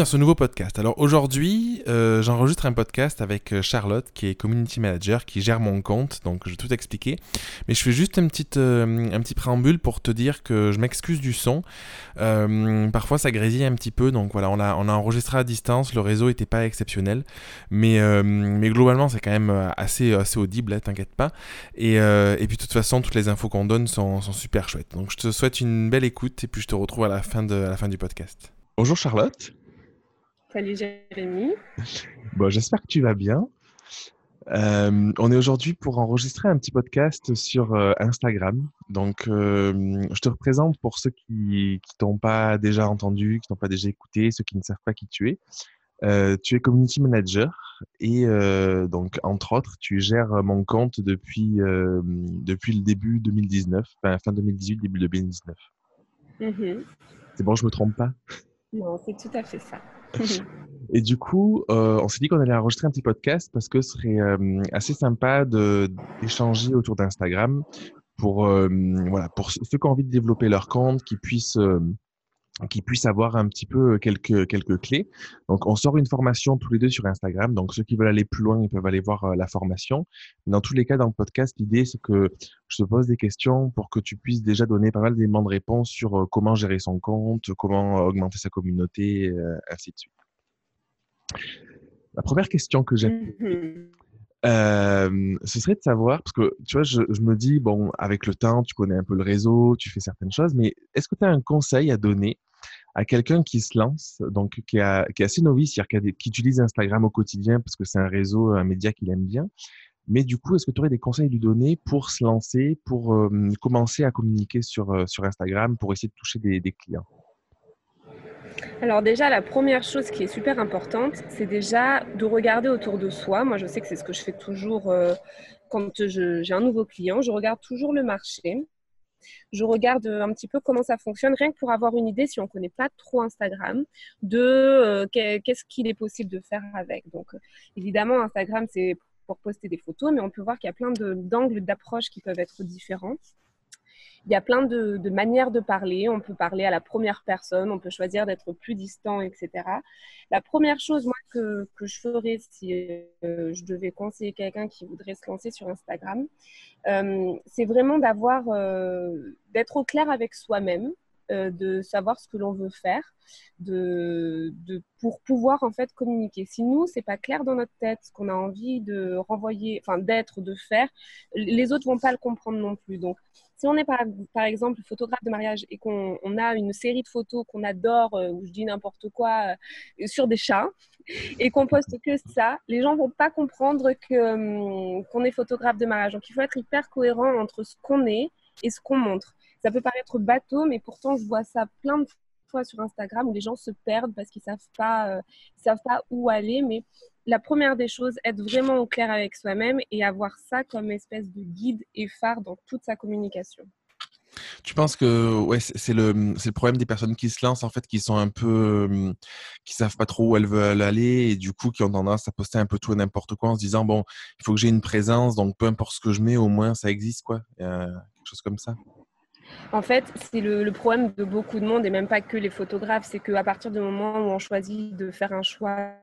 dans ce nouveau podcast. Alors aujourd'hui, euh, j'enregistre un podcast avec euh, Charlotte, qui est community manager, qui gère mon compte, donc je vais tout expliquer. Mais je fais juste une petite, euh, un petit préambule pour te dire que je m'excuse du son. parfois ça grésille un petit peu, donc voilà, on a, on a enregistré à distance, le réseau n'était pas exceptionnel. Mais, mais globalement, c'est quand même assez, assez audible, hein, t'inquiète pas. Et, et, puis de toute façon, toutes les infos qu'on donne sont, sont super chouettes. Donc je te souhaite une belle écoute et puis je te retrouve à la fin, de, à la fin du podcast. Bonjour Charlotte. Salut Jérémy. Bon, j'espère que tu vas bien. Euh, on est aujourd'hui pour enregistrer un petit podcast sur euh, Instagram. Donc, euh, je te représente pour ceux qui ne t'ont pas déjà entendu, qui t'ont pas déjà écouté, ceux qui ne savent pas qui tu es. tu es community manager et donc, entre autres, tu gères mon compte depuis, depuis le début 2019, enfin, fin 2018, début 2019. Mm-hmm. C'est bon, je me trompe pas? Non, c'est tout à fait ça. Et du coup, euh, on s'est dit qu'on allait enregistrer un petit podcast parce que ce serait euh, assez sympa d'échanger autour d'Instagram pour, euh, voilà, pour ceux qui ont envie de développer leur compte, qui puissent qui puissent avoir un petit peu quelques, quelques clés. Donc, on sort une formation tous les deux sur Instagram. Donc, ceux qui veulent aller plus loin, ils peuvent aller voir la formation. Dans tous les cas, dans le podcast, l'idée, c'est que je te pose des questions pour que tu puisses déjà donner pas mal d'éléments de réponse sur comment gérer son compte, comment augmenter sa communauté, ainsi de suite. La première question que j'ai, mmh ce serait de savoir, parce que tu vois, je, me dis, bon, avec le temps, tu connais un peu le réseau, tu fais certaines choses, mais est-ce que tu as un conseil à donner à quelqu'un qui se lance, donc qui, est assez novice, qui, utilise Instagram au quotidien parce que c'est un réseau, un média qu'il aime bien. Mais du coup, est-ce que tu aurais des conseils à lui donner pour se lancer, pour commencer à communiquer sur, sur Instagram, pour essayer de toucher des, clients? Alors déjà, la première chose qui est super importante, c'est déjà de regarder autour de soi. Moi, je sais que c'est ce que je fais toujours quand j'ai un nouveau client. Je regarde toujours le marché je regarde un petit peu comment ça fonctionne, rien que pour avoir une idée, si on ne connaît pas trop Instagram, de euh, qu'est-ce qu'il est possible de faire avec. Donc, évidemment, Instagram, c'est pour poster des photos, mais on peut voir qu'il y a plein d'angles d'approche qui peuvent être différentes. Il y a plein de, manières de parler. On peut parler à la première personne, on peut choisir d'être plus distant, etc. La première chose, moi, que, je ferais si euh, je devais conseiller quelqu'un qui voudrait se lancer sur Instagram, euh, c'est vraiment d'avoir, euh, d'être au clair avec soi-même, de savoir ce que l'on veut faire, de, pour pouvoir en fait communiquer. Si nous, c'est pas clair dans notre tête ce qu'on a envie de renvoyer, enfin d'être, de faire, les autres vont pas le comprendre non plus. Donc, si on est par, par exemple photographe de mariage et qu'on a une série de photos qu'on adore, euh, ou je dis n'importe quoi, euh, sur des chats, et qu'on poste que ça, les gens vont pas comprendre hum, qu'on est photographe de mariage. Donc il faut être hyper cohérent entre ce qu'on est et ce qu'on montre. Ça peut paraître bateau, mais pourtant je vois ça plein de fois sur Instagram où les gens se perdent parce qu'ils savent pas, euh, savent pas où aller. Mais la première des choses, être vraiment au clair avec soi-même et avoir ça comme espèce de guide et phare dans toute sa communication. Tu penses que c'est le, le problème des personnes qui se lancent, en fait, qui sont un peu. Hum, qui savent pas trop où elles veulent aller et du coup qui ont tendance à poster un peu tout et n'importe quoi en se disant bon, il faut que j'ai une présence, donc peu importe ce que je mets, au moins ça existe, quoi. quelque chose comme ça. En fait, c'est le, le, problème de beaucoup de monde et même pas que les photographes, c'est qu'à partir du moment où on choisit de faire un choix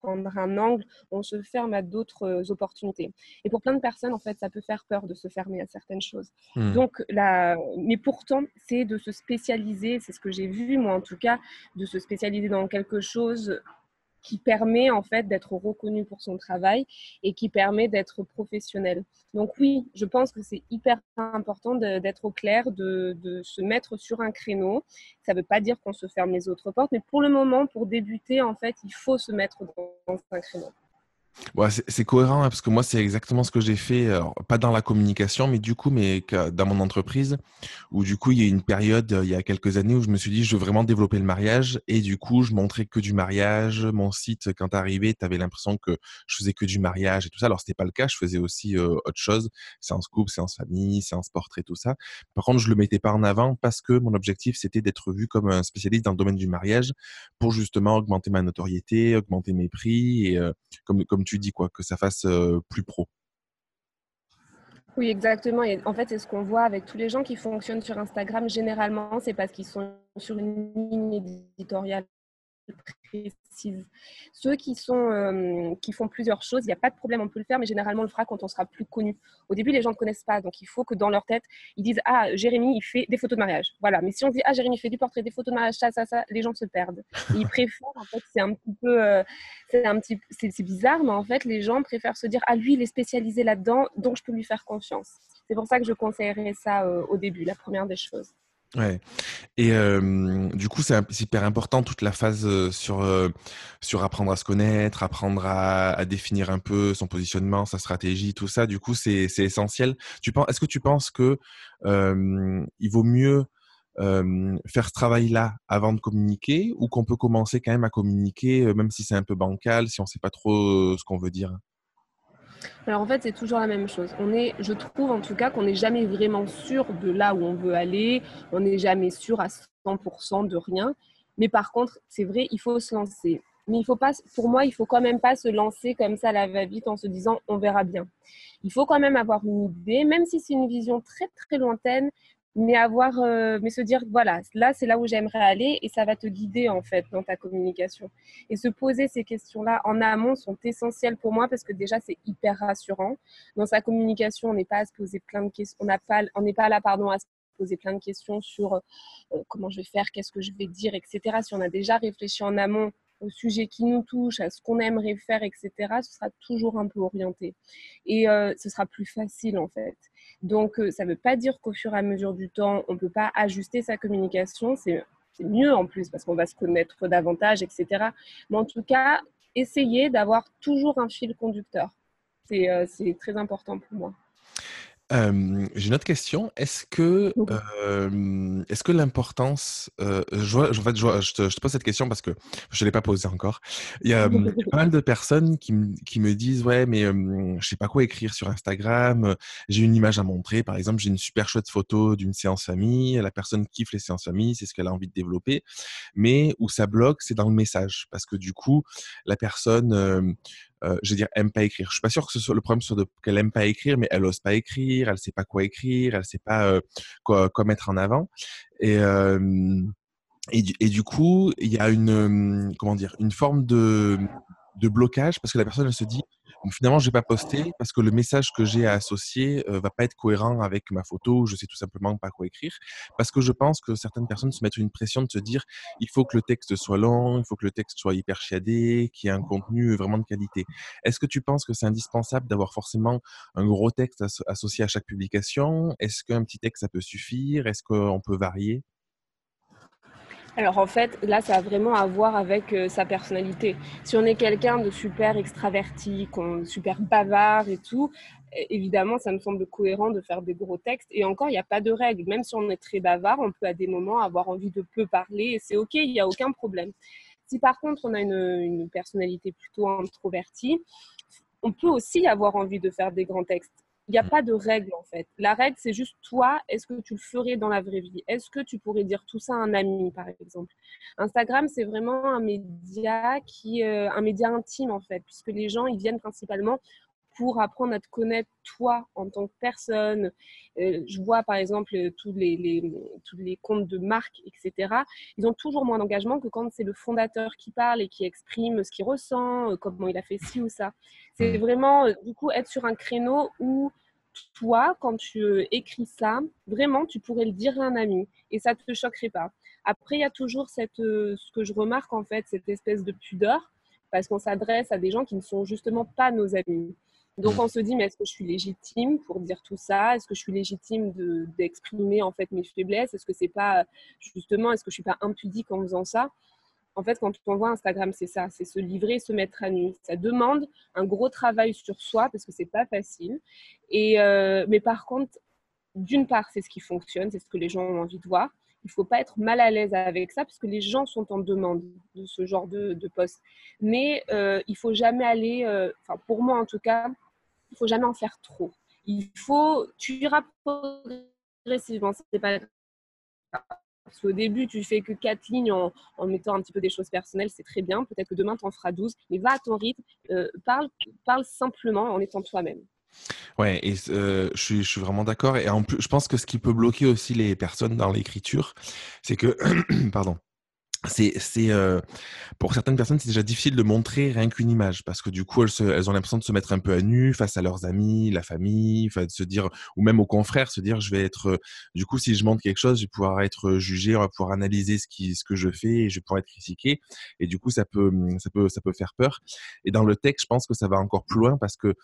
prendre un angle, on se ferme à d'autres euh, opportunités. Et pour plein de personnes, en fait, ça peut faire peur de se fermer à certaines choses. Hmm. Donc, là, mais pourtant, c'est de se spécialiser, c'est ce que j'ai vu, moi en tout cas, de se spécialiser dans quelque chose qui permet en fait d'être reconnu pour son travail et qui permet d'être professionnel. Donc oui, je pense que c'est hyper important d'être au clair, de, de, se mettre sur un créneau. Ça ne veut pas dire qu'on se ferme les autres portes, mais pour le moment, pour débuter, en fait, il faut se mettre dans un créneau c'est cohérent hein, parce que moi, c'est exactement ce que j'ai fait, pas dans la communication, mais du coup, mais dans mon entreprise, où du coup, il y a une période, il y a quelques années, où je me suis dit, je veux vraiment développer le mariage. Et du coup, je montrais que du mariage. Mon site, quand arrivé, tu avais l'impression que je faisais que du mariage et tout ça. Alors, c'était pas le cas. Je faisais aussi autre chose, séance couple, séance famille, séance portrait, tout ça. Par contre, je le mettais pas en avant parce que mon objectif, c'était d'être vu comme un spécialiste dans le domaine du mariage pour justement augmenter ma notoriété, augmenter mes prix et comme tu dis, quoi, que ça fasse plus pro. Oui, exactement. Et en fait, c'est ce qu'on voit avec tous les gens qui fonctionnent sur Instagram. Généralement, c'est parce qu'ils sont sur une ligne éditoriale précise. Ceux qui, sont, euh, qui font plusieurs choses, il n'y a pas de problème, on peut le faire, mais généralement on le fera quand on sera plus connu. Au début, les gens ne connaissent pas, donc il faut que dans leur tête, ils disent Ah, Jérémy, il fait des photos de mariage. Voilà, mais si on dit Ah, Jérémy fait du portrait, des photos de mariage, ça, ça, ça, les gens se perdent. ils préfèrent, en fait, c'est un petit peu, euh, c'est un petit, c'est bizarre, mais en fait, les gens préfèrent se dire Ah, lui, il est spécialisé là-dedans, donc je peux lui faire confiance. C'est pour ça que je conseillerais ça euh, au début, la première des choses. Ouais. Et du coup, c'est hyper important toute la phase sur, sur apprendre à se connaître, apprendre à, définir un peu son positionnement, sa stratégie, tout ça. Du coup, c'est essentiel. Est-ce que tu penses que il vaut mieux faire ce travail-là avant de communiquer ou qu'on peut commencer quand même à communiquer, même si c'est un peu bancal, si on ne sait pas trop ce qu'on veut dire? Alors en fait, c'est toujours la même chose. On est, je trouve en tout cas qu'on n'est jamais vraiment sûr de là où on veut aller. On n'est jamais sûr à 100% de rien. Mais par contre, c'est vrai, il faut se lancer. Mais il faut pas, pour moi, il faut quand même pas se lancer comme ça la va-vite en se disant on verra bien. Il faut quand même avoir une idée, même si c'est une vision très très lointaine, mais avoir, euh, mais se dire voilà, là c'est là où j'aimerais aller et ça va te guider en fait dans ta communication. Et se poser ces questions-là en amont sont essentielles pour moi parce que déjà c'est hyper rassurant. Dans sa communication, on n'est pas à se poser plein de questions, on n'a pas, on n'est pas là pardon à se poser plein de questions sur euh, comment je vais faire, qu'est-ce que je vais dire, etc. Si on a déjà réfléchi en amont au sujet qui nous touche, à ce qu'on aimerait faire, etc., ce sera toujours un peu orienté. Et euh, ce sera plus facile en fait. Donc, euh, ça ne veut pas dire qu'au fur et à mesure du temps, on ne peut pas ajuster sa communication. C'est mieux en plus parce qu'on va se connaître davantage, etc. Mais en tout cas, essayez d'avoir toujours un fil conducteur. C'est euh, très important pour moi j'ai une autre question. Est-ce que, est-ce que l'importance, je, en fait, je, te, pose cette question parce que je ne l'ai pas posée encore. Il y, a, pas mal de personnes qui, qui me disent Ouais, mais je ne sais pas quoi écrire sur Instagram. J'ai une image à montrer. Par exemple, j'ai une super chouette photo d'une séance famille. La personne kiffe les séances famille, c'est ce qu'elle a envie de développer. Mais où ça bloque, c'est dans le message. Parce que du coup, la personne euh, je veux dire, aime pas écrire. Je suis pas sûr que ce soit le problème soit qu'elle aime pas écrire, mais elle ose pas écrire, elle sait pas quoi écrire, elle sait pas euh, quoi, mettre en avant. Et, et, du, coup, il y a une, comment dire, une forme de, de blocage parce que la personne elle se dit finalement je vais pas poster parce que le message que j'ai à associer euh, va pas être cohérent avec ma photo je sais tout simplement pas quoi écrire. Parce que je pense que certaines personnes se mettent une pression de se dire il faut que le texte soit long il faut que le texte soit hyper chiadé qu'il y ait un contenu vraiment de qualité. Est-ce que tu penses que c'est indispensable d'avoir forcément un gros texte associé à chaque publication? Est-ce qu'un petit texte ça peut suffire? Est-ce qu'on peut varier? Alors en fait, là, ça a vraiment à voir avec euh, sa personnalité. Si on est quelqu'un de super extraverti, super bavard et tout, évidemment, ça me semble cohérent de faire des gros textes. Et encore, il n'y a pas de règle. Même si on est très bavard, on peut à des moments avoir envie de peu parler et c'est OK, il n'y a aucun problème. Si par contre, on a une, une personnalité plutôt introvertie, on peut aussi avoir envie de faire des grands textes. Il n'y a pas de règle en fait. La règle, c'est juste toi, est-ce que tu le ferais dans la vraie vie? Est-ce que tu pourrais dire tout ça à un ami, par exemple? Instagram, c'est vraiment un média qui, euh, un média intime en fait, puisque les gens, ils viennent principalement pour apprendre à te connaître toi en tant que personne. Euh, je vois par exemple tous les, tous les comptes de marque, etc. Ils ont toujours moins d'engagement que quand c'est le fondateur qui parle et qui exprime ce qu'il ressent, euh, comment il a fait ci ou ça. C'est mm. vraiment, du coup, être sur un créneau où toi, quand tu euh, écris ça, vraiment, tu pourrais le dire à un ami et ça ne te choquerait pas. Après, il y a toujours cette, euh, ce que je remarque en fait, cette espèce de pudeur, parce qu'on s'adresse à des gens qui ne sont justement pas nos amis. Donc on se dit, mais est-ce que je suis légitime pour dire tout ça? Est-ce que je suis légitime d'exprimer en fait mes faiblesses? Est-ce que c'est pas justement, est-ce que je suis pas impudique en faisant ça? En fait, quand on voit Instagram, c'est ça, c'est se livrer, se mettre à nu. Ça demande un gros travail sur soi parce que c'est pas facile. Et euh, mais par contre, d'une part, c'est ce qui fonctionne, c'est ce que les gens ont envie de voir. Il ne faut pas être mal à l'aise avec ça parce que les gens sont en demande de ce genre de, de poste. Mais euh, il faut jamais aller, euh, enfin pour moi en tout cas, il faut jamais en faire trop. Il faut, tu iras progressivement. C'est pas parce qu'au début, tu fais que quatre lignes en, mettant un petit peu des choses personnelles, c'est très bien. Peut-être que demain, tu en feras 12. Mais va à ton rythme. Euh, parle, parle simplement en étant toi-même. Ouais, et euh, je, suis, vraiment d'accord. Et en plus, je pense que ce qui peut bloquer aussi les personnes dans l'écriture, c'est que, pardon, c'est euh, pour certaines personnes c'est déjà difficile de montrer rien qu'une image parce que du coup elles, ont l'impression de se mettre un peu à nu face à leurs amis la famille enfin de se dire ou même aux confrères se dire je vais être du coup si je montre quelque chose je vais pouvoir être jugé on va pouvoir analyser ce qui ce que je fais et je vais pouvoir être critiqué. Et du coup ça peut ça peut ça peut faire peur. Et dans le texte je pense que ça va encore plus loin parce que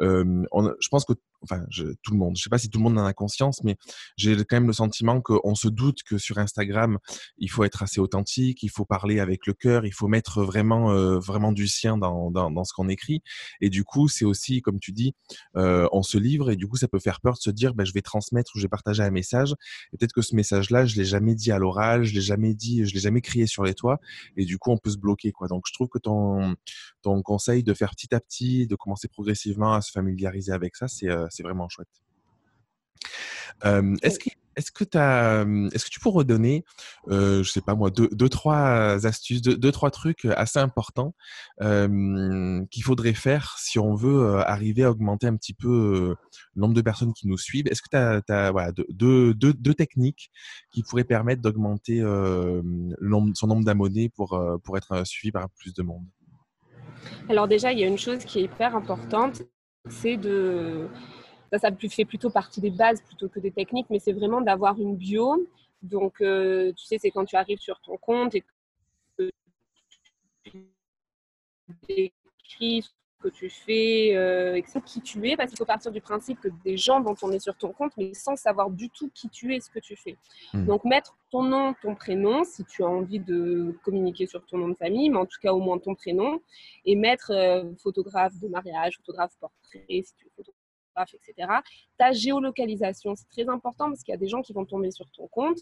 euh, je pense que enfin je, tout le monde je sais pas si tout le monde en a conscience mais j'ai quand même le sentiment qu'on se doute que sur Instagram il faut être assez authentique il faut parler avec le cœur, il faut mettre vraiment, euh, vraiment du sien dans, dans, ce qu'on écrit. Et du coup, c'est aussi, comme tu dis, euh, on se livre et du coup, ça peut faire peur de se dire, ben, je vais transmettre ou je vais partager un message. Et peut-être que ce message-là, je l'ai jamais dit à l'oral, je l'ai jamais dit, je l'ai jamais crié sur les toits. Et du coup, on peut se bloquer, quoi. Donc, je trouve que ton, ton conseil de faire petit à petit, de commencer progressivement à se familiariser avec ça, c'est euh, vraiment chouette. est-ce qu'il est-ce que, est-ce que tu pourrais redonner, euh, je sais pas moi, deux, trois astuces, deux, trois trucs assez importants qu'il faudrait faire si on veut arriver à augmenter un petit peu le nombre de personnes qui nous suivent? Est-ce que tu as, deux, techniques qui pourraient permettre d'augmenter son nombre d'abonnés pour, pour être suivi par plus de monde? Alors déjà, il y a une chose qui est hyper importante, c'est de ça, ça fait plutôt partie des bases plutôt que des techniques, mais c'est vraiment d'avoir une bio. Donc, euh, tu sais, c'est quand tu arrives sur ton compte et que tu écris ce que tu fais, euh, qui tu es, parce qu'il faut partir du principe que des gens vont tourner sur ton compte, mais sans savoir du tout qui tu es, ce que tu fais. Hmm. Donc, mettre ton nom, ton prénom, si tu as envie de communiquer sur ton nom de famille, mais en tout cas au moins ton prénom, et mettre euh, photographe de mariage, photographe portrait, si tu veux etc. Ta géolocalisation, c'est très important parce qu'il y a des gens qui vont tomber sur ton compte.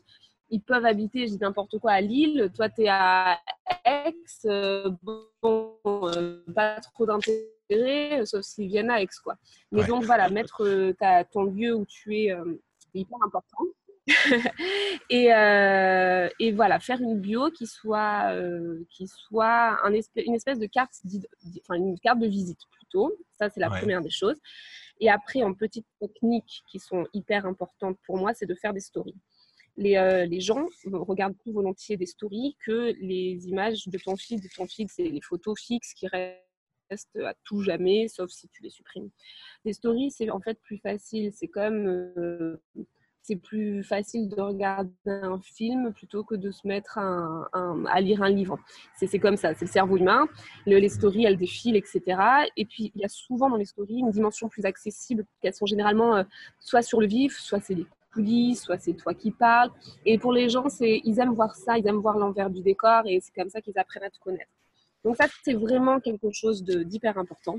Ils peuvent habiter, je dis n'importe quoi, à Lille. Toi, tu es à Aix. Euh, bon, euh, pas trop d'intérêt, sauf s'ils viennent à Aix, quoi. Mais donc, voilà, mettre euh, ton lieu où tu es, c'est hyper important. et, et, voilà, faire une bio qui soit, qui soit un une espèce de carte, enfin une carte de visite plutôt. Ça, c'est la première des choses. Et après, en petites techniques qui sont hyper importantes pour moi, c'est de faire des stories. Les, euh, gens regardent plus volontiers des stories que les images de ton feed. De ton feed, c'est les photos fixes qui restent à tout jamais, sauf si tu les supprimes. Les stories, c'est en fait plus facile. C'est comme euh, c'est plus facile de regarder un film plutôt que de se mettre à lire un livre. C'est comme ça, c'est le cerveau humain. les stories, elles défilent, etc. Et puis, il y a souvent dans les stories une dimension plus accessible, qu'elles sont généralement euh, soit sur le vif, soit c'est les coulisses, soit c'est toi qui parles. Et pour les gens, ils aiment voir ça, ils aiment voir l'envers du décor et c'est comme ça qu'ils apprennent à te connaître. Donc ça, c'est vraiment quelque chose d'hyper important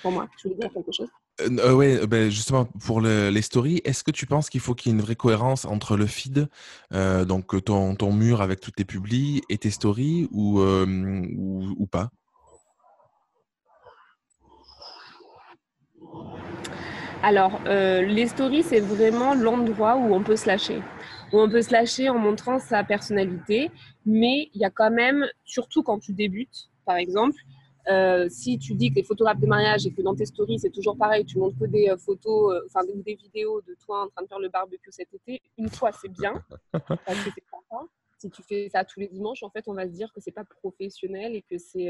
pour moi. Tu veux dire quelque chose? Euh, euh, euh, ben justement, pour les stories, est-ce que tu penses qu'il faut qu'il y ait une vraie cohérence entre le feed, donc ton, ton, mur avec tous tes publis, et tes stories, ou, ou, pas? Alors, les stories, c'est vraiment l'endroit où on peut se lâcher. Où on peut se lâcher en montrant sa personnalité, mais il y a quand même, surtout quand tu débutes, par exemple, euh, si tu dis que les photographes de mariage et que dans tes stories c'est toujours pareil, tu montres que des euh, photos, euh, enfin des, vidéos de toi en train de faire le barbecue cet été, une fois c'est bien, parce que c'est sympa. Si tu fais ça tous les dimanches, en fait, on va se dire que c'est pas professionnel et que c'est.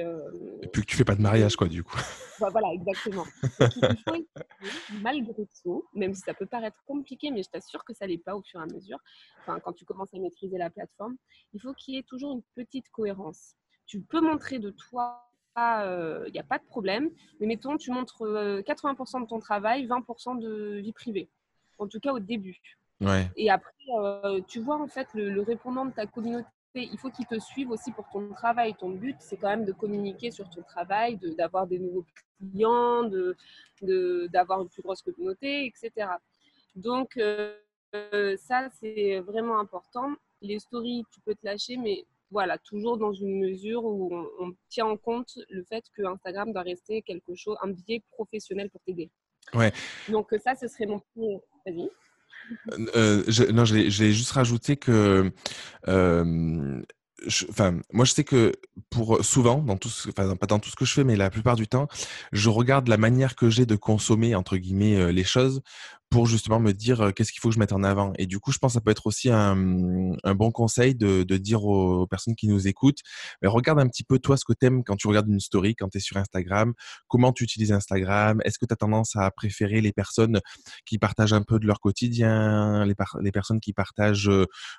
Et puis que tu fais pas de mariage, quoi, du coup. voilà, exactement. il faut malgré tout, même si ça peut paraître compliqué, mais je t'assure que ça l'est pas au fur et à mesure. Enfin, quand tu commences à maîtriser la plateforme, il faut qu'il y ait toujours une petite cohérence. Tu peux montrer de toi il euh, n'y a pas de problème. Mais mettons, tu montres 80% euh, de ton travail, 20% de vie privée. En tout cas, au début. Et après, euh, tu vois, en fait, le, répondant de ta communauté, il faut qu'il te suive aussi pour ton travail. Ton but, c'est quand même de communiquer sur ton travail, d'avoir des nouveaux clients, d'avoir de, d'avoir une plus grosse communauté, etc. Donc, ça, c'est vraiment important. Les stories, tu peux te lâcher, mais voilà, toujours dans une mesure où on, tient en compte le fait que Instagram doit rester quelque chose, un biais professionnel pour t'aider. Ouais. Donc ça, ce serait mon point. Vas-y. Euh, je, non, j'ai juste rajouté que, euh, enfin, moi je sais que pour souvent, dans tout, ce, enfin pas dans tout ce que je fais, mais la plupart du temps, je regarde la manière que j'ai de consommer entre guillemets euh, les choses pour justement me dire qu'est-ce qu'il faut que je mette en avant. Et du coup, je pense que ça peut être aussi un, bon conseil de, dire aux, personnes qui nous écoutent, regarde un petit peu toi ce que tu aimes quand tu regardes une story, quand tu es sur Instagram, comment tu utilises Instagram, est-ce que tu as tendance à préférer les personnes qui partagent un peu de leur quotidien, les, les personnes qui partagent,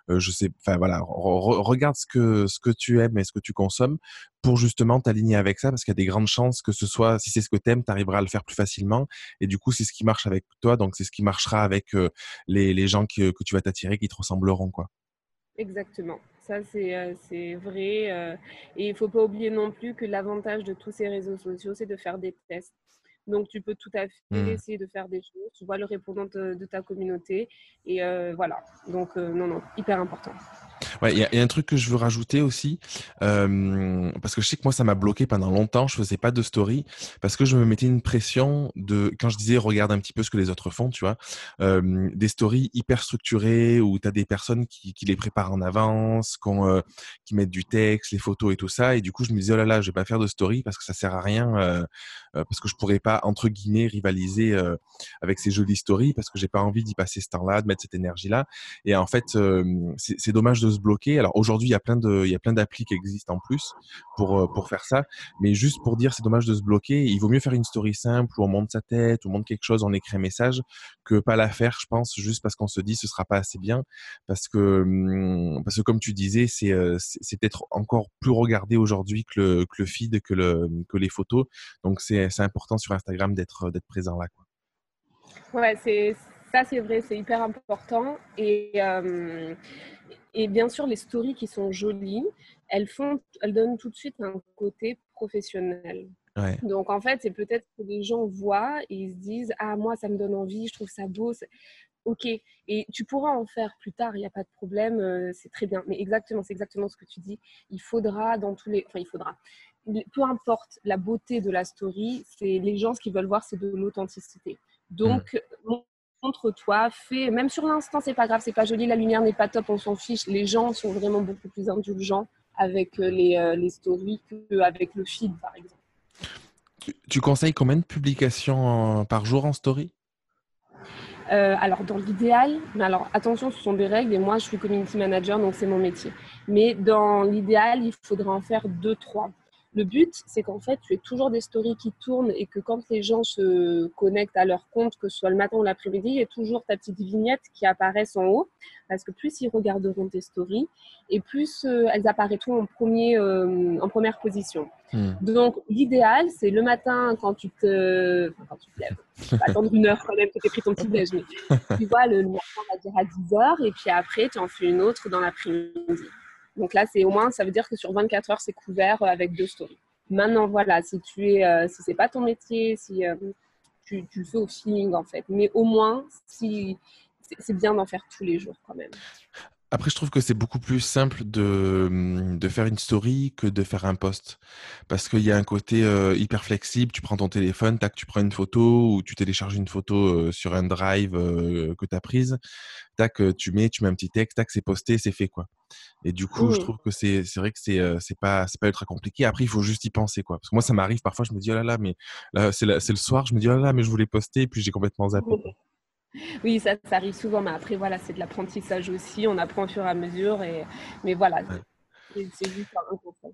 je sais, enfin voilà, regarde ce que, ce que tu aimes et ce que tu consommes pour justement t'aligner avec ça, parce qu'il y a des grandes chances que ce soit, si c'est ce que tu aimes, tu arriveras à le faire plus facilement. Et du coup, c'est ce qui marche avec toi, donc c'est ce qui marchera avec les, gens que, que tu vas t'attirer, qui te ressembleront. quoi. Exactement. Ça, c'est vrai. et il ne faut pas oublier non plus que l'avantage de tous ces réseaux sociaux, c'est de faire des tests. Donc, tu peux tout à fait mmh. essayer de faire des choses. Tu vois le répondant de, ta communauté. Et voilà. Donc, non, non, hyper important. Ouais, il y, a un truc que je veux rajouter aussi, euh, parce que je sais que moi ça m'a bloqué pendant longtemps. Je faisais pas de story parce que je me mettais une pression de quand je disais regarde un petit peu ce que les autres font, tu vois, euh, des stories hyper structurées où tu as des personnes qui, qui, les préparent en avance, euh, qui mettent du texte, les photos et tout ça. Et du coup je me disais oh là là, je vais pas faire de story parce que ça sert à rien, euh, euh, parce que je pourrais pas entre guillemets rivaliser avec ces jolies stories parce que j'ai pas envie d'y passer ce temps-là, de mettre cette énergie-là. Et en fait c'est dommage de se bloquer. Alors aujourd'hui, il y a plein de, il y a plein d'applis qui existent en plus pour euh, pour faire ça. Mais juste pour dire, c'est dommage de se bloquer. Il vaut mieux faire une story simple où on monte sa tête, où on monte quelque chose, on écrit un message, que pas la faire, je pense, juste parce qu'on se dit ce sera pas assez bien, parce que hum, parce que comme tu disais, c'est euh, c'est peut-être encore plus regardé aujourd'hui que le que le feed, que le que les photos. Donc c'est c'est important sur Instagram d'être d'être présent là. Quoi. Ouais, c'est ça, c'est vrai, c'est hyper important. Et, euh, et bien sûr, les stories qui sont jolies, elles, font, elles donnent tout de suite un côté professionnel. Donc en fait, c'est peut-être que les gens voient et ils se disent Ah, moi, ça me donne envie, je trouve ça beau. Ok, et tu pourras en faire plus tard, il n'y a pas de problème, euh, c'est très bien. Mais exactement, c'est exactement ce que tu dis. Il faudra dans tous les. Enfin, il faudra. Peu importe la beauté de la story, c'est les gens, ce qu'ils veulent voir, c'est de l'authenticité. Donc, mmh montre-toi, fais, même sur l'instant, c'est pas grave, c'est pas joli, la lumière n'est pas top, on s'en fiche. Les gens sont vraiment beaucoup plus indulgents avec euh, les, euh, les stories qu'avec le feed, par exemple. Tu, conseilles combien de publications par jour en story? Euh, alors, dans l'idéal, mais alors attention, ce sont des règles et moi je suis community manager donc c'est mon métier. Mais dans l'idéal, il faudrait en faire deux, trois. Le but, c'est qu'en fait, tu aies toujours des stories qui tournent et que quand les gens se connectent à leur compte, que ce soit le matin ou l'après-midi, il y a toujours ta petite vignette qui apparaît en haut. Parce que plus ils regarderont tes stories et plus euh, elles apparaîtront en, premier, euh, en première position. Hmm. Donc, l'idéal, c'est le matin quand tu te, enfin, quand tu te lèves. Tu vas attendre une heure quand même que tu aies pris ton petit déjeuner. tu vois, le, matin, on va dire à 10 heures et puis après, tu en fais une autre dans l'après-midi. Donc là, c'est au moins, ça veut dire que sur 24 heures, c'est couvert euh, avec deux stories. Maintenant, voilà, si tu es, euh, si c'est pas ton métier, si euh, tu, le fais au feeling en fait, mais au moins, si c'est bien d'en faire tous les jours quand même. Après, je trouve que c'est beaucoup plus simple de, mmh, de, faire une story que de faire un post. Parce qu'il y a un côté hyper flexible. Tu prends ton téléphone, tac, tu prends une photo ou tu télécharges une photo sur un drive que tu as prise. Tac, tu mets, tu mets un petit texte, tac, c'est posté, c'est fait. quoi. Et du coup, je trouve que c'est vrai que c'est c'est pas, pas ultra compliqué. Après, il faut juste y penser. quoi. Parce que moi, ça m'arrive parfois, je me dis, oh là là, mais là, c'est le soir, je me dis, oh là là, mais je voulais poster, et puis j'ai complètement zappé. Oui, ça, arrive souvent, mais après, voilà, c'est de l'apprentissage aussi. On apprend au fur et à mesure. Et... Mais voilà, c'est juste un conseil.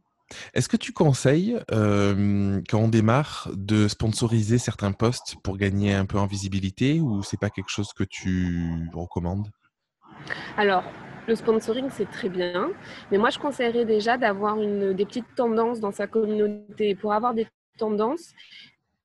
Est-ce que tu conseilles, euh, quand on démarre, de sponsoriser certains postes pour gagner un peu en visibilité ou c'est pas quelque chose que tu recommandes? Alors, le sponsoring, c'est très bien, mais moi, je conseillerais déjà d'avoir des petites tendances dans sa communauté. Pour avoir des tendances,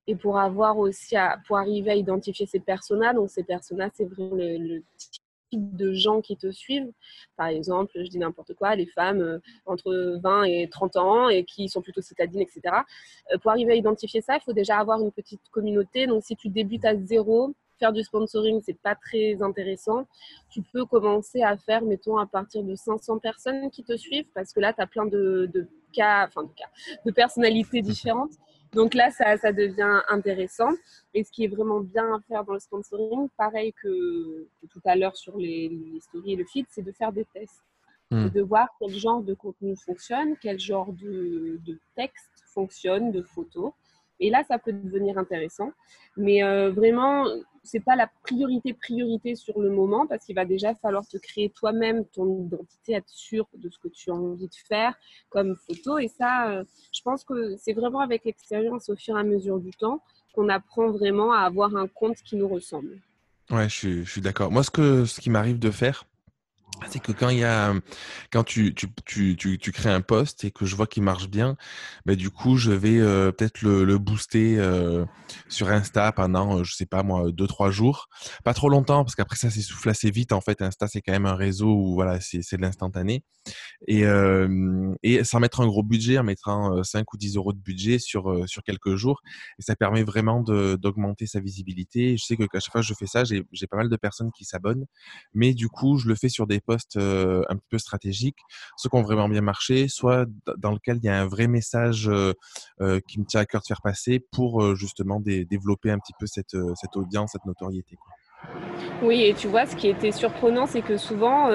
et pour avoir aussi pour arriver à identifier ces personas. Donc ces personas, c'est vraiment le, type de gens qui te suivent. Par exemple, je dis n'importe quoi, les femmes euh, entre 20 et 30 ans et qui sont plutôt citadines, etc. Euh, pour arriver à identifier ça, il faut déjà avoir une petite communauté. Donc si tu débutes à zéro, faire du sponsoring, c'est pas très intéressant. Tu peux commencer à faire, mettons, à partir de 500 personnes qui te suivent, parce que là, tu as plein de, cas, enfin de cas, de personnalités différentes. Donc là, ça, ça, devient intéressant. Et ce qui est vraiment bien à faire dans le sponsoring, pareil que, tout à l'heure sur les, stories et le feed, c'est de faire des tests. Hmm. de voir quel genre de contenu fonctionne, quel genre de, de texte fonctionne, de photos. Et là, ça peut devenir intéressant. Mais euh, vraiment, c'est pas la priorité priorité sur le moment parce qu'il va déjà falloir te créer toi-même ton identité, être sûr de ce que tu as envie de faire comme photo. Et ça, euh, je pense que c'est vraiment avec l'expérience au fur et à mesure du temps qu'on apprend vraiment à avoir un compte qui nous ressemble. Ouais, je suis, je suis d'accord. Moi, ce, que, ce qui m'arrive de faire, c'est que quand il y a, quand tu, tu, tu, tu, crées un poste et que je vois qu'il marche bien, bah, du coup, je vais euh, peut-être le, le booster euh, sur Insta pendant, euh, je sais pas moi, deux, trois jours. Pas trop longtemps, parce qu'après ça s'essouffle assez vite. En fait, Insta, c'est quand même un réseau où voilà, c'est, de l'instantané. Et, euh, et sans mettre un gros budget, en mettant 5 ou 10 euros de budget sur, sur quelques jours. Et ça permet vraiment d'augmenter sa visibilité. Je sais que à chaque fois que je fais ça, j'ai pas mal de personnes qui s'abonnent. Mais du coup, je le fais sur des postes un petit peu stratégiques, ceux qui ont vraiment bien marché, soit dans lequel il y a un vrai message qui me tient à cœur de faire passer pour justement développer un petit peu cette, cette audience, cette notoriété. Oui, et tu vois, ce qui était surprenant, c'est que souvent,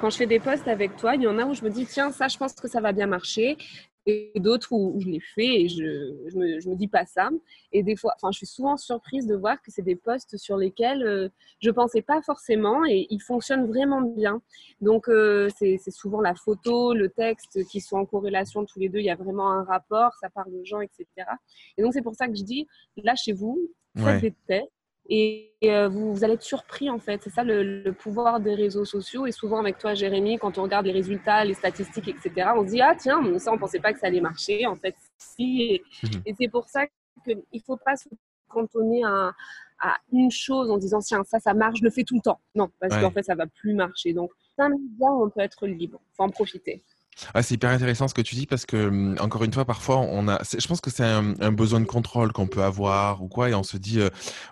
quand je fais des posts avec toi, il y en a où je me dis, tiens, ça, je pense que ça va bien marcher et d'autres où, je l'ai fait et je, je, me, je me dis pas ça. Et des fois, enfin, je suis souvent surprise de voir que c'est des posts sur lesquels euh, je pensais pas forcément et ils fonctionnent vraiment bien. Donc, euh, c'est souvent la photo, le texte qui sont en corrélation tous les deux. Il y a vraiment un rapport, ça parle aux gens, etc. Et donc, c'est pour ça que je dis, lâchez-vous, faites ouais. des tests et euh, vous, vous, allez être surpris en fait. C'est ça le, le, pouvoir des réseaux sociaux. Et souvent avec toi, Jérémy, quand on regarde les résultats, les statistiques, etc., on se dit ah tiens, ça on pensait pas que ça allait marcher. En fait, si. Et, mmh. et c'est pour ça qu'il ne faut pas se cantonner à, à, une chose en disant tiens ça ça marche, je le fais tout le temps. Non, parce ouais. qu'en fait ça va plus marcher. Donc c'est un média où on peut être libre. Faut en profiter. Ah, c'est hyper intéressant ce que tu dis parce que hum, encore une fois parfois on a je pense que c'est un, besoin de contrôle qu'on peut avoir ou quoi et on se dit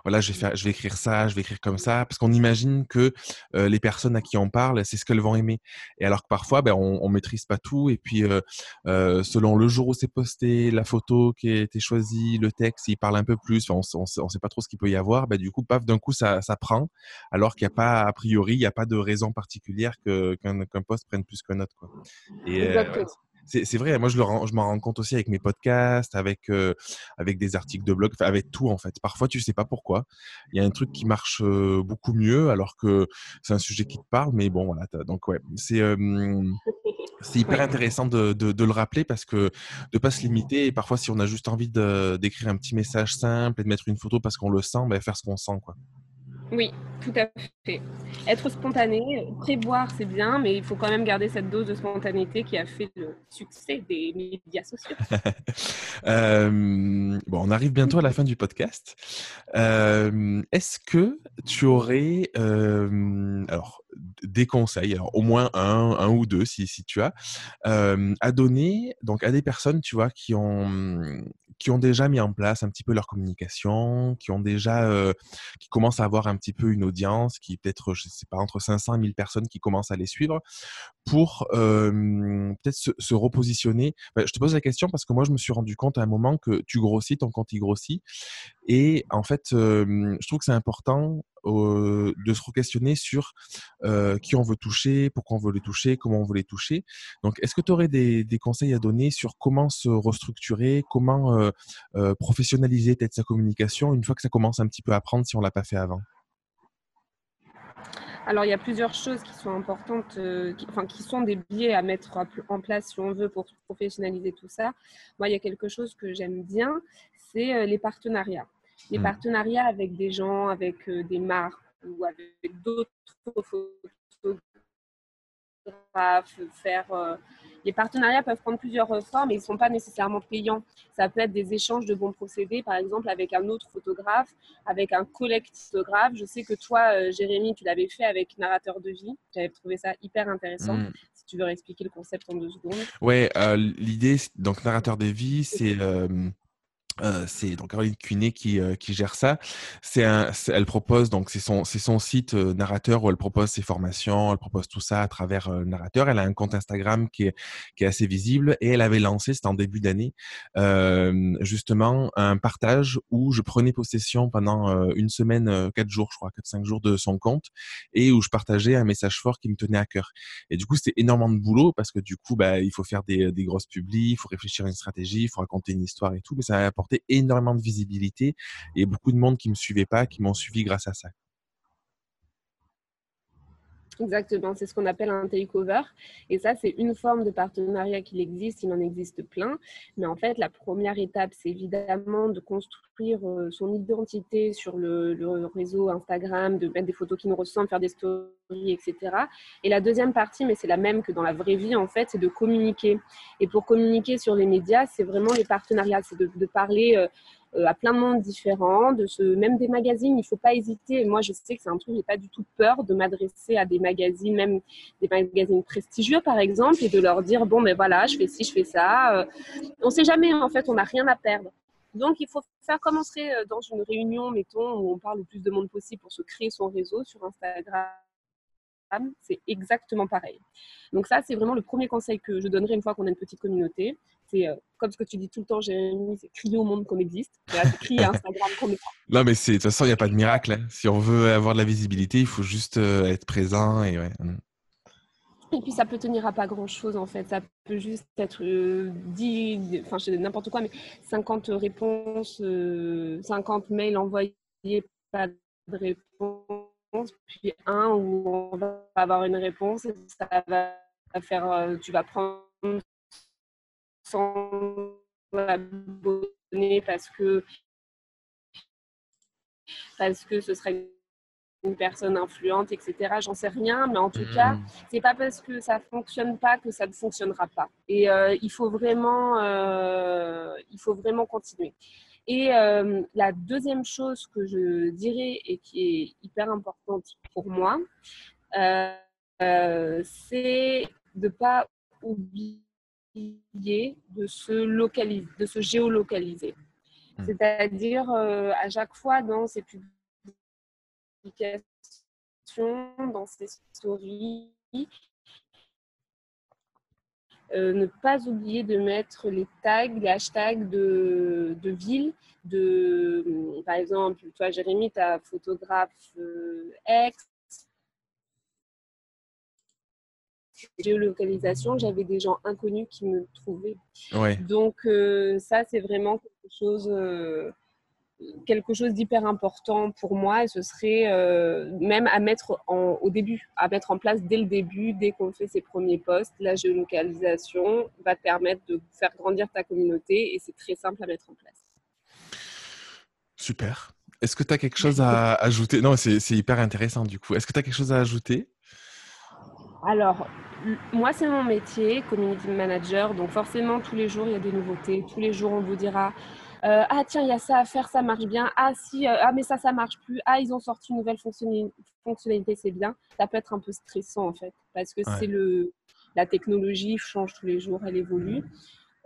voilà je vais faire je vais écrire ça je vais écrire comme ça parce qu'on imagine que euh, les personnes à qui on parle c'est ce qu'elles vont aimer et alors que parfois ben, on, on maîtrise pas tout et puis euh, selon le jour où c'est posté la photo qui a été choisie le texte il parle un peu plus on, on, on, sait pas trop ce qu'il peut y avoir ben, du coup paf d'un coup ça, ça prend alors qu'il n'y a pas a priori il n'y a pas de raison particulière que qu'un qu poste prenne plus qu'un autre quoi euh, c'est vrai, moi je, le, je m'en rends compte aussi avec mes podcasts, avec, euh, avec des articles de blog, avec tout en fait. Parfois tu sais pas pourquoi. Il y a un truc qui marche euh, beaucoup mieux alors que c'est un sujet qui te parle, mais bon voilà. Donc ouais, c'est euh, c'est hyper intéressant de, de, de, le rappeler parce que de pas se limiter et parfois si on a juste envie d'écrire un petit message simple et de mettre une photo parce qu'on le sent, ben, faire ce qu'on sent quoi. Oui, tout à fait. Être spontané, prévoir, c'est bien, mais il faut quand même garder cette dose de spontanéité qui a fait le succès des médias sociaux. euh, bon, on arrive bientôt à la fin du podcast. Euh, Est-ce que tu aurais, euh, alors, des conseils, alors au moins un, un ou deux si, si tu as, à donner donc à des personnes, tu vois, qui ont qui ont déjà mis en place un petit peu leur communication, qui ont déjà, qui commencent à avoir un petit peu une audience, qui peut-être, je sais pas, entre 500 et 1000 personnes qui commencent à les suivre, pour peut-être se, repositionner. Ben, je te pose la question parce que moi, je me suis rendu compte à un moment que tu grossis, ton compte grossit, et en fait, je trouve que c'est important de se re-questionner sur qui on veut toucher, pourquoi on veut les toucher, comment on veut les toucher. Donc, est-ce que tu aurais des, des, conseils à donner sur comment se restructurer, comment professionnaliser peut-être sa communication une fois que ça commence un petit peu à prendre si on l'a pas fait avant? Alors, il y a plusieurs choses qui sont importantes, euh, qui, enfin, qui sont des biais à mettre en place si on veut pour professionnaliser tout ça. Moi, il y a quelque chose que j'aime bien, c'est euh, les partenariats. Les mmh. partenariats avec des gens, avec euh, des marques ou avec d'autres faire euh, les partenariats peuvent prendre plusieurs euh, formes et ils ne sont pas nécessairement payants. Ça peut être des échanges de bons procédés, par exemple avec un autre photographe, avec un collectif photographe. Je sais que toi, euh, Jérémy, tu l'avais fait avec Narrateur de vie. J'avais trouvé ça hyper intéressant. Mmh. Si tu veux réexpliquer le concept en deux secondes. Ouais, euh, l'idée, donc Narrateur de vie, c'est euh, c'est donc Caroline Cuinet qui, euh, qui gère ça. C'est elle propose donc c'est son son site euh, narrateur où elle propose ses formations, elle propose tout ça à travers euh, narrateur. Elle a un compte Instagram qui est qui est assez visible et elle avait lancé c'était en début d'année euh, justement un partage où je prenais possession pendant une semaine quatre jours je crois quatre cinq jours de son compte et où je partageais un message fort qui me tenait à cœur. Et du coup c'était énormément de boulot parce que du coup bah il faut faire des, des grosses publis, il faut réfléchir à une stratégie, il faut raconter une histoire et tout, mais ça a apporté énormément de visibilité et beaucoup de monde qui me suivait pas, qui m'ont suivi grâce à ça. Exactement, c'est ce qu'on appelle un takeover. Et ça, c'est une forme de partenariat qu'il existe, il en existe plein. Mais en fait, la première étape, c'est évidemment de construire euh, son identité sur le, réseau Instagram, de mettre des photos qui nous ressemblent, faire des stories, etc. Et la deuxième partie, mais c'est la même que dans la vraie vie, en fait, c'est de communiquer. Et pour communiquer sur les médias, c'est vraiment les partenariats, c'est de, parler. Euh, à plein de monde différents, de ce, même des magazines, il ne faut pas hésiter. Moi, je sais que c'est un truc, je n'ai pas du tout peur de m'adresser à des magazines, même des magazines prestigieux, par exemple, et de leur dire, bon, mais voilà, je fais ci, je fais ça. Euh, on ne sait jamais, en fait, on n'a rien à perdre. Donc, il faut faire comme on serait euh, dans une réunion, mettons, où on parle le plus de monde possible pour se créer son réseau sur Instagram c'est exactement pareil. Donc ça, c'est vraiment le premier conseil que je donnerai une fois qu'on a une petite communauté. C'est euh, comme ce que tu dis tout le temps, Jérémy, c'est crier au monde qu'on existe. crier à Instagram qu'on est. Non, mais de toute façon, il n'y a pas de miracle. Hein. Si on veut avoir de la visibilité, il faut juste euh, être présent et ouais. Mm. Et puis ça peut tenir à pas grand chose en fait. Ça peut juste être euh, dit, enfin n'importe quoi, mais 50 réponses, 50 mails envoyés, pas de réponse puis un où on va avoir une réponse et ça va faire, euh, tu vas prendre 100 abonnés parce que parce que ce serait une personne influente, etc. J'en sais rien, mais en tout cas, mmh. c'est pas parce que ça fonctionne pas que ça ne fonctionnera pas. Et euh, il faut vraiment, euh, il faut vraiment continuer. Et euh, la deuxième chose que je dirais et qui est hyper importante pour moi, c'est de ne pas oublier de se, localiser, de se géolocaliser. Hmm. C'est-à-dire, à chaque fois dans ces publications, dans ces stories, euh, ne pas oublier de mettre les tags, les hashtags de, de ville. De, par exemple, toi, Jérémy, tu as photographe euh, ex. Géolocalisation, j'avais des gens inconnus qui me trouvaient. Donc, euh, ça, c'est vraiment quelque chose quelque chose d'hyper important pour moi et ce serait euh, même à mettre en, au début, à mettre en place dès le début, dès qu'on fait ses premiers postes. La géolocalisation va te permettre de faire grandir ta communauté et c'est très simple à mettre en place. Super. Est-ce que tu as quelque chose à ajouter? Non, c'est hyper intéressant du coup. Est-ce que tu as quelque chose à ajouter? Alors, moi, c'est mon métier, community manager. Donc, forcément, tous les jours, il y a des nouveautés. Tous les jours, on vous dira euh, ah tiens, il y a ça à faire, ça marche bien. Ah si, euh, ah mais ça, ça marche plus. Ah, ils ont sorti une nouvelle fonctionnalité, c'est bien. Ça peut être un peu stressant en fait, parce que c'est le, la technologie change tous les jours, elle évolue.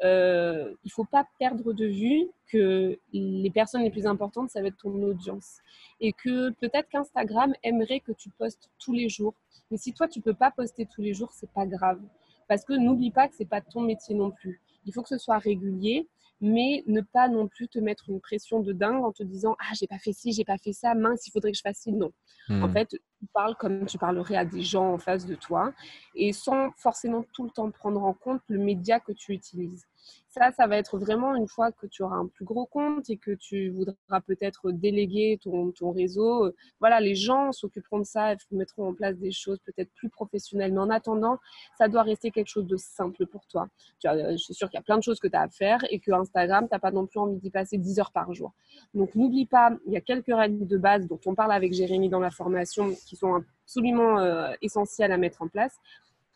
Euh, il faut pas perdre de vue que les personnes les plus importantes, ça va être ton audience. Et que peut-être qu'Instagram aimerait que tu postes tous les jours. Mais si toi, tu peux pas poster tous les jours, c'est pas grave. Parce que n'oublie pas que c'est pas ton métier non plus. Il faut que ce soit régulier mais ne pas non plus te mettre une pression de dingue en te disant ah j'ai pas fait ci, j'ai pas fait ça, mince il faudrait que je fasse ci. Non, en hmm. fait tu parles comme tu parlerais à des gens en face de toi et sans forcément tout le temps prendre en compte le média que tu utilises. Ça, ça va être vraiment une fois que tu auras un plus gros compte et que tu voudras peut-être déléguer ton, ton réseau. Voilà, les gens s'occuperont de ça et mettront en place des choses peut-être plus professionnelles. Mais en attendant, ça doit rester quelque chose de simple pour toi. je suis sûre qu'il y a plein de choses que tu as à faire et que Instagram, tu n'as pas non plus envie d'y passer 10 heures par jour. Donc n'oublie pas, il y a quelques règles de base dont on parle avec Jérémy dans la formation qui sont absolument euh, essentielles à mettre en place.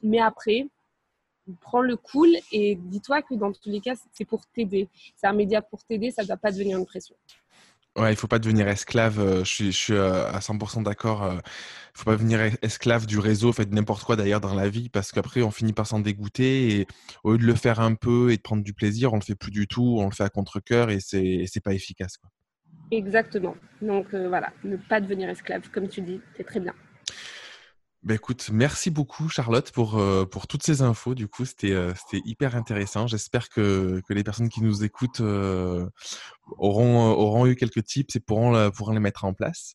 Mais après, prends le cool et dis-toi que dans tous les cas, c'est pour t'aider. C'est un média pour t'aider, ça ne doit pas devenir une pression. Ouais, il faut pas devenir esclave. Euh, je suis, euh, à 100% d'accord. Il faut pas devenir esclave du réseau, faites n'importe quoi d'ailleurs dans la vie, parce qu'après on finit par s'en dégoûter et au lieu de le faire un peu et de prendre du plaisir, on le fait plus du tout, on le fait à contre cœur et c'est c'est pas efficace. Exactement. Donc voilà, ne pas devenir esclave, comme tu dis, c'est très bien. Bah, écoute, merci beaucoup Charlotte pour, euh, pour toutes ces infos. Du coup, c'était euh, c'était hyper intéressant. J'espère que, que les personnes qui nous écoutent euh, auront, auront eu quelques tips et pourront, pourront les mettre en place.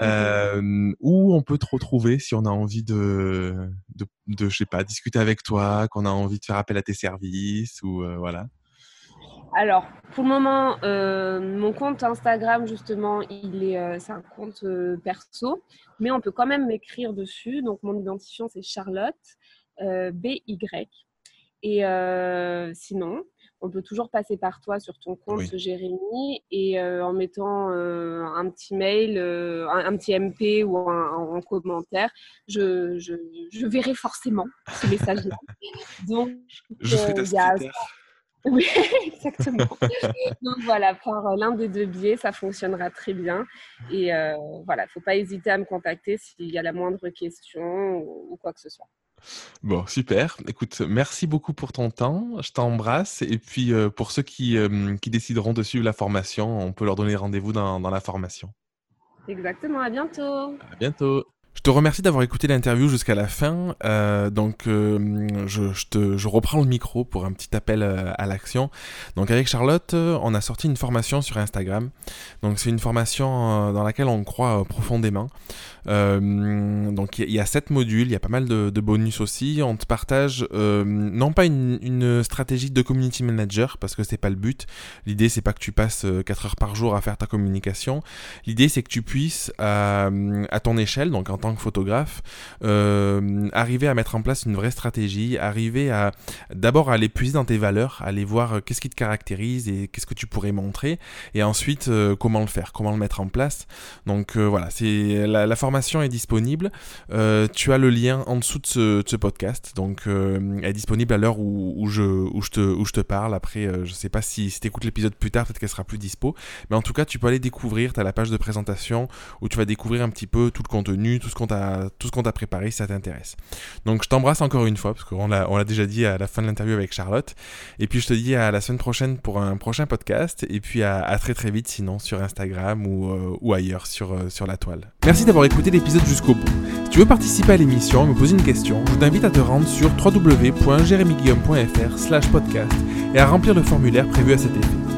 Où on peut te retrouver si on a envie de, de, de je sais pas, discuter avec toi, qu'on a envie de faire appel à tes services ou voilà? Alors, pour le moment, euh, mon compte Instagram, justement, il est, euh, c'est un compte perso, mais on peut quand même m'écrire dessus. Donc, mon identifiant, c'est Charlotte, B-Y. Et sinon, on peut toujours passer par toi sur ton compte, Jérémy, et euh, en mettant euh, un petit mail, euh, un, petit MP ou un, commentaire, je, je, verrai forcément ce message-là. Donc, je ta Oui, exactement. Donc voilà, par l'un des deux biais, ça fonctionnera très bien. Et voilà, il ne faut pas hésiter à me contacter s'il y a la moindre question ou quoi que ce soit. Bon, super. Écoute, merci beaucoup pour ton temps. Je t'embrasse. Et puis, euh, pour ceux qui, euh, qui décideront de suivre la formation, on peut leur donner rendez-vous dans, dans la formation. Exactement. À bientôt. À bientôt. Je te remercie d'avoir écouté l'interview jusqu'à la fin. Euh, donc, euh, je, reprends le micro pour un petit appel euh, à l'action. Donc, avec Charlotte, on a sorti une formation sur Instagram. Donc, c'est une formation dans laquelle on croit profondément. donc, il y, a sept modules, il y a pas mal de, bonus aussi. On te partage non pas une, une, stratégie de community manager parce que c'est pas le but. L'idée, c'est pas que tu passes 4 heures par jour à faire ta communication. L'idée, c'est que tu puisses à ton échelle, donc en tant photographe, euh, arriver à mettre en place une vraie stratégie, arriver à d'abord aller puiser dans tes valeurs, aller voir euh, qu'est-ce qui te caractérise et qu'est-ce que tu pourrais montrer, et ensuite euh, comment le faire, comment le mettre en place. Donc voilà, c'est la, formation est disponible. tu as le lien en dessous de ce, podcast, donc elle est disponible à l'heure où, je, où, je te, où je te parle. Après, je sais pas si, si tu écoutes l'épisode plus tard, peut-être qu'elle sera plus dispo, mais en tout cas, tu peux aller découvrir. Tu as la page de présentation où tu vas découvrir un petit peu tout le contenu, tout ce qu'on t'a tout ce qu'on t'a préparé si ça t'intéresse. Donc je t'embrasse encore une fois parce qu'on l'a on l'a déjà dit à la fin de l'interview avec Charlotte et puis je te dis à la semaine prochaine pour un prochain podcast et puis à, très très vite sinon sur Instagram ou, euh, ou ailleurs sur, euh, sur la toile. Merci d'avoir écouté l'épisode jusqu'au bout. Si tu veux participer à l'émission me poser une question, je t'invite à te rendre sur www.jeremyguillaume.fr podcast et à remplir le formulaire prévu à cet effet.